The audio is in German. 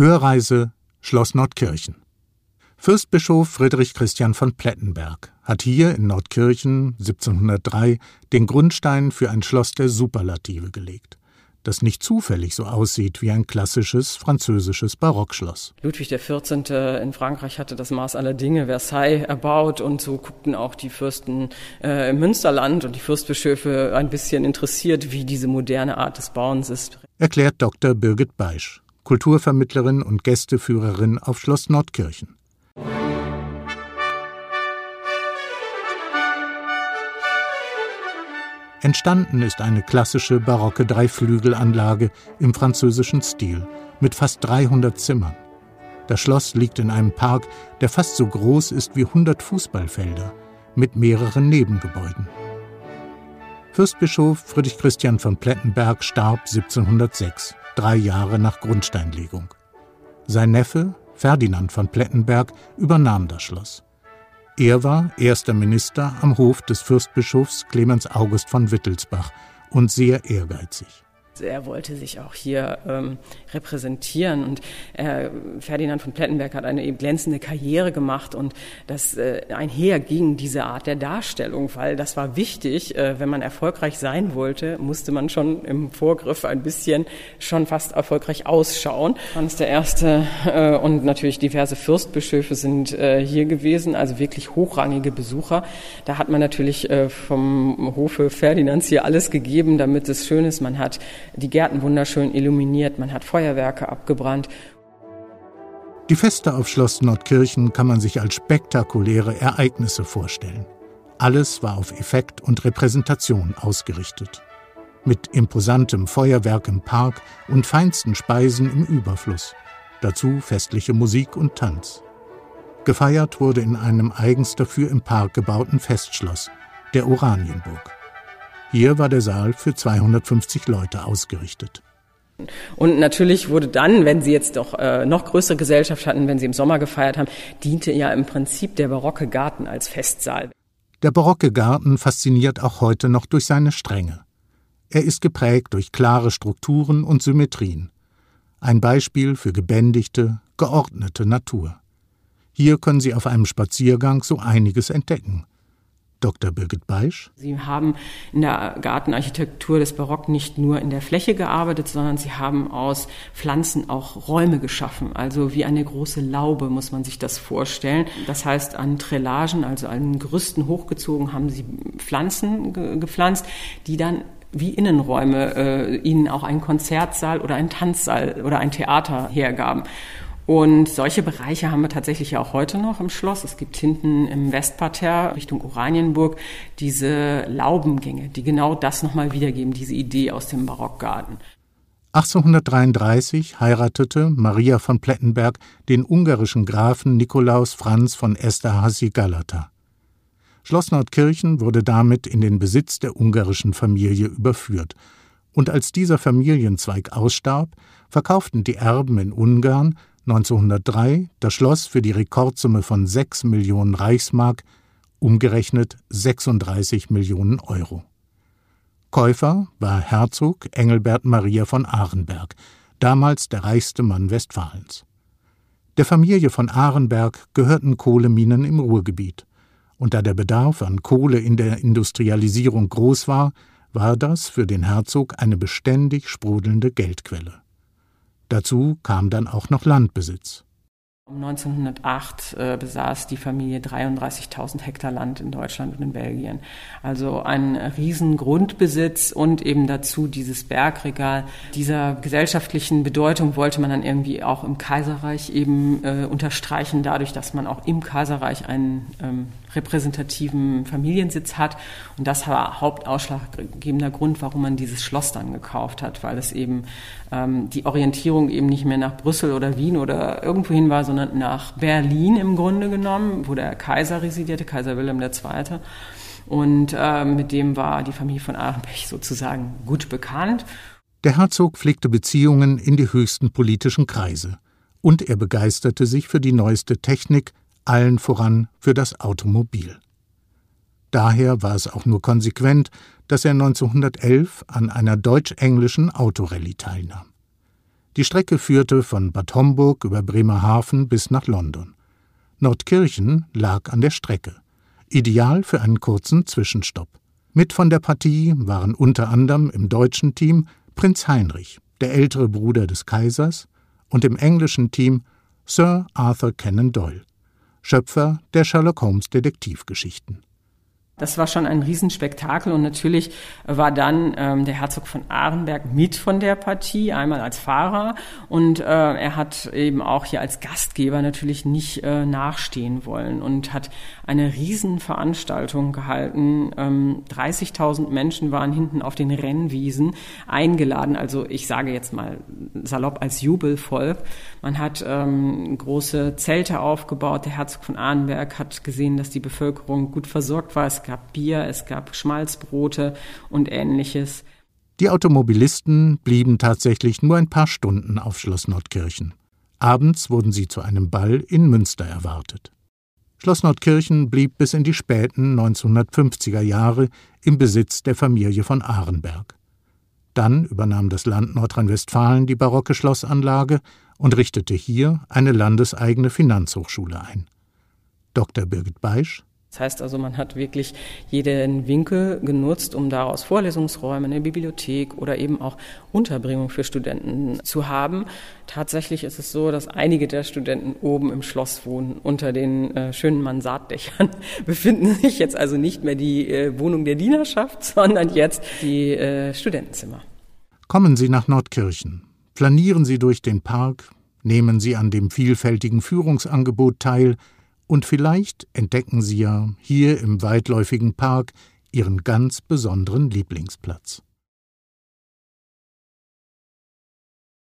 Hörreise Schloss Nordkirchen. Fürstbischof Friedrich Christian von Plettenberg hat hier in Nordkirchen 1703 den Grundstein für ein Schloss der Superlative gelegt das nicht zufällig so aussieht wie ein klassisches französisches Barockschloss. Ludwig XIV. in Frankreich hatte das Maß aller Dinge, Versailles, erbaut und so guckten auch die Fürsten äh, im Münsterland und die Fürstbischöfe ein bisschen interessiert, wie diese moderne Art des Bauens ist. Erklärt Dr. Birgit Beisch, Kulturvermittlerin und Gästeführerin auf Schloss Nordkirchen. Entstanden ist eine klassische barocke Dreiflügelanlage im französischen Stil mit fast 300 Zimmern. Das Schloss liegt in einem Park, der fast so groß ist wie 100 Fußballfelder, mit mehreren Nebengebäuden. Fürstbischof Friedrich Christian von Plettenberg starb 1706, drei Jahre nach Grundsteinlegung. Sein Neffe, Ferdinand von Plettenberg, übernahm das Schloss. Er war erster Minister am Hof des Fürstbischofs Clemens August von Wittelsbach und sehr ehrgeizig. Er wollte sich auch hier ähm, repräsentieren und äh, Ferdinand von Plettenberg hat eine glänzende Karriere gemacht und das äh, einher ging diese Art der Darstellung, weil das war wichtig. Äh, wenn man erfolgreich sein wollte, musste man schon im Vorgriff ein bisschen schon fast erfolgreich ausschauen. Franz der Erste äh, und natürlich diverse Fürstbischöfe sind äh, hier gewesen, also wirklich hochrangige Besucher. Da hat man natürlich äh, vom Hofe Ferdinands hier alles gegeben, damit es schön ist. Man hat die Gärten wunderschön illuminiert, man hat Feuerwerke abgebrannt. Die Feste auf Schloss Nordkirchen kann man sich als spektakuläre Ereignisse vorstellen. Alles war auf Effekt und Repräsentation ausgerichtet. Mit imposantem Feuerwerk im Park und feinsten Speisen im Überfluss. Dazu festliche Musik und Tanz. Gefeiert wurde in einem eigens dafür im Park gebauten Festschloss, der Oranienburg. Hier war der Saal für 250 Leute ausgerichtet. Und natürlich wurde dann, wenn sie jetzt doch äh, noch größere Gesellschaft hatten, wenn sie im Sommer gefeiert haben, diente ja im Prinzip der barocke Garten als Festsaal. Der barocke Garten fasziniert auch heute noch durch seine Strenge. Er ist geprägt durch klare Strukturen und Symmetrien. Ein Beispiel für gebändigte, geordnete Natur. Hier können Sie auf einem Spaziergang so einiges entdecken. Dr. Birgit Beisch. Sie haben in der Gartenarchitektur des Barock nicht nur in der Fläche gearbeitet, sondern Sie haben aus Pflanzen auch Räume geschaffen. Also wie eine große Laube muss man sich das vorstellen. Das heißt, an Trellagen, also an Gerüsten hochgezogen, haben Sie Pflanzen ge gepflanzt, die dann wie Innenräume äh, ihnen auch einen Konzertsaal oder einen Tanzsaal oder ein Theater hergaben. Und solche Bereiche haben wir tatsächlich ja auch heute noch im Schloss. Es gibt hinten im Westparterre Richtung Oranienburg diese Laubengänge, die genau das nochmal wiedergeben, diese Idee aus dem Barockgarten. 1833 heiratete Maria von Plettenberg den ungarischen Grafen Nikolaus Franz von Esterházy-Galata. Schloss Nordkirchen wurde damit in den Besitz der ungarischen Familie überführt, und als dieser Familienzweig ausstarb, verkauften die Erben in Ungarn 1903 das Schloss für die Rekordsumme von 6 Millionen Reichsmark, umgerechnet 36 Millionen Euro. Käufer war Herzog Engelbert Maria von Arenberg, damals der reichste Mann Westfalens. Der Familie von Arenberg gehörten Kohleminen im Ruhrgebiet, und da der Bedarf an Kohle in der Industrialisierung groß war, war das für den Herzog eine beständig sprudelnde Geldquelle. Dazu kam dann auch noch Landbesitz. 1908 äh, besaß die Familie 33.000 Hektar Land in Deutschland und in Belgien. Also ein riesen Grundbesitz und eben dazu dieses Bergregal. Dieser gesellschaftlichen Bedeutung wollte man dann irgendwie auch im Kaiserreich eben äh, unterstreichen, dadurch, dass man auch im Kaiserreich einen ähm, repräsentativen Familiensitz hat. Und das war hauptausschlaggebender Grund, warum man dieses Schloss dann gekauft hat, weil es eben ähm, die Orientierung eben nicht mehr nach Brüssel oder Wien oder irgendwohin war, sondern nach Berlin im Grunde genommen, wo der Kaiser residierte, Kaiser Wilhelm II. Und äh, mit dem war die Familie von Ahrenberg sozusagen gut bekannt. Der Herzog pflegte Beziehungen in die höchsten politischen Kreise und er begeisterte sich für die neueste Technik, allen voran für das Automobil. Daher war es auch nur konsequent, dass er 1911 an einer deutsch-englischen Autorallye teilnahm. Die Strecke führte von Bad Homburg über Bremerhaven bis nach London. Nordkirchen lag an der Strecke, ideal für einen kurzen Zwischenstopp. Mit von der Partie waren unter anderem im deutschen Team Prinz Heinrich, der ältere Bruder des Kaisers, und im englischen Team Sir Arthur Conan Doyle, Schöpfer der Sherlock Holmes Detektivgeschichten. Das war schon ein Riesenspektakel und natürlich war dann ähm, der Herzog von Arenberg mit von der Partie, einmal als Fahrer und äh, er hat eben auch hier als Gastgeber natürlich nicht äh, nachstehen wollen und hat eine Riesenveranstaltung gehalten. Ähm, 30.000 Menschen waren hinten auf den Rennwiesen eingeladen, also ich sage jetzt mal salopp als Jubelvolk. Man hat ähm, große Zelte aufgebaut. Der Herzog von Arenberg hat gesehen, dass die Bevölkerung gut versorgt war. Es gab Bier, es gab Schmalzbrote und ähnliches. Die Automobilisten blieben tatsächlich nur ein paar Stunden auf Schloss Nordkirchen. Abends wurden sie zu einem Ball in Münster erwartet. Schloss Nordkirchen blieb bis in die späten 1950er Jahre im Besitz der Familie von Arenberg. Dann übernahm das Land Nordrhein-Westfalen die barocke Schlossanlage und richtete hier eine landeseigene Finanzhochschule ein. Dr. Birgit Beisch das heißt also, man hat wirklich jeden Winkel genutzt, um daraus Vorlesungsräume, eine Bibliothek oder eben auch Unterbringung für Studenten zu haben. Tatsächlich ist es so, dass einige der Studenten oben im Schloss wohnen. Unter den äh, schönen Mansarddächern befinden sich jetzt also nicht mehr die äh, Wohnung der Dienerschaft, sondern jetzt die äh, Studentenzimmer. Kommen Sie nach Nordkirchen. Flanieren Sie durch den Park, nehmen Sie an dem vielfältigen Führungsangebot teil, und vielleicht entdecken Sie ja hier im weitläufigen Park Ihren ganz besonderen Lieblingsplatz.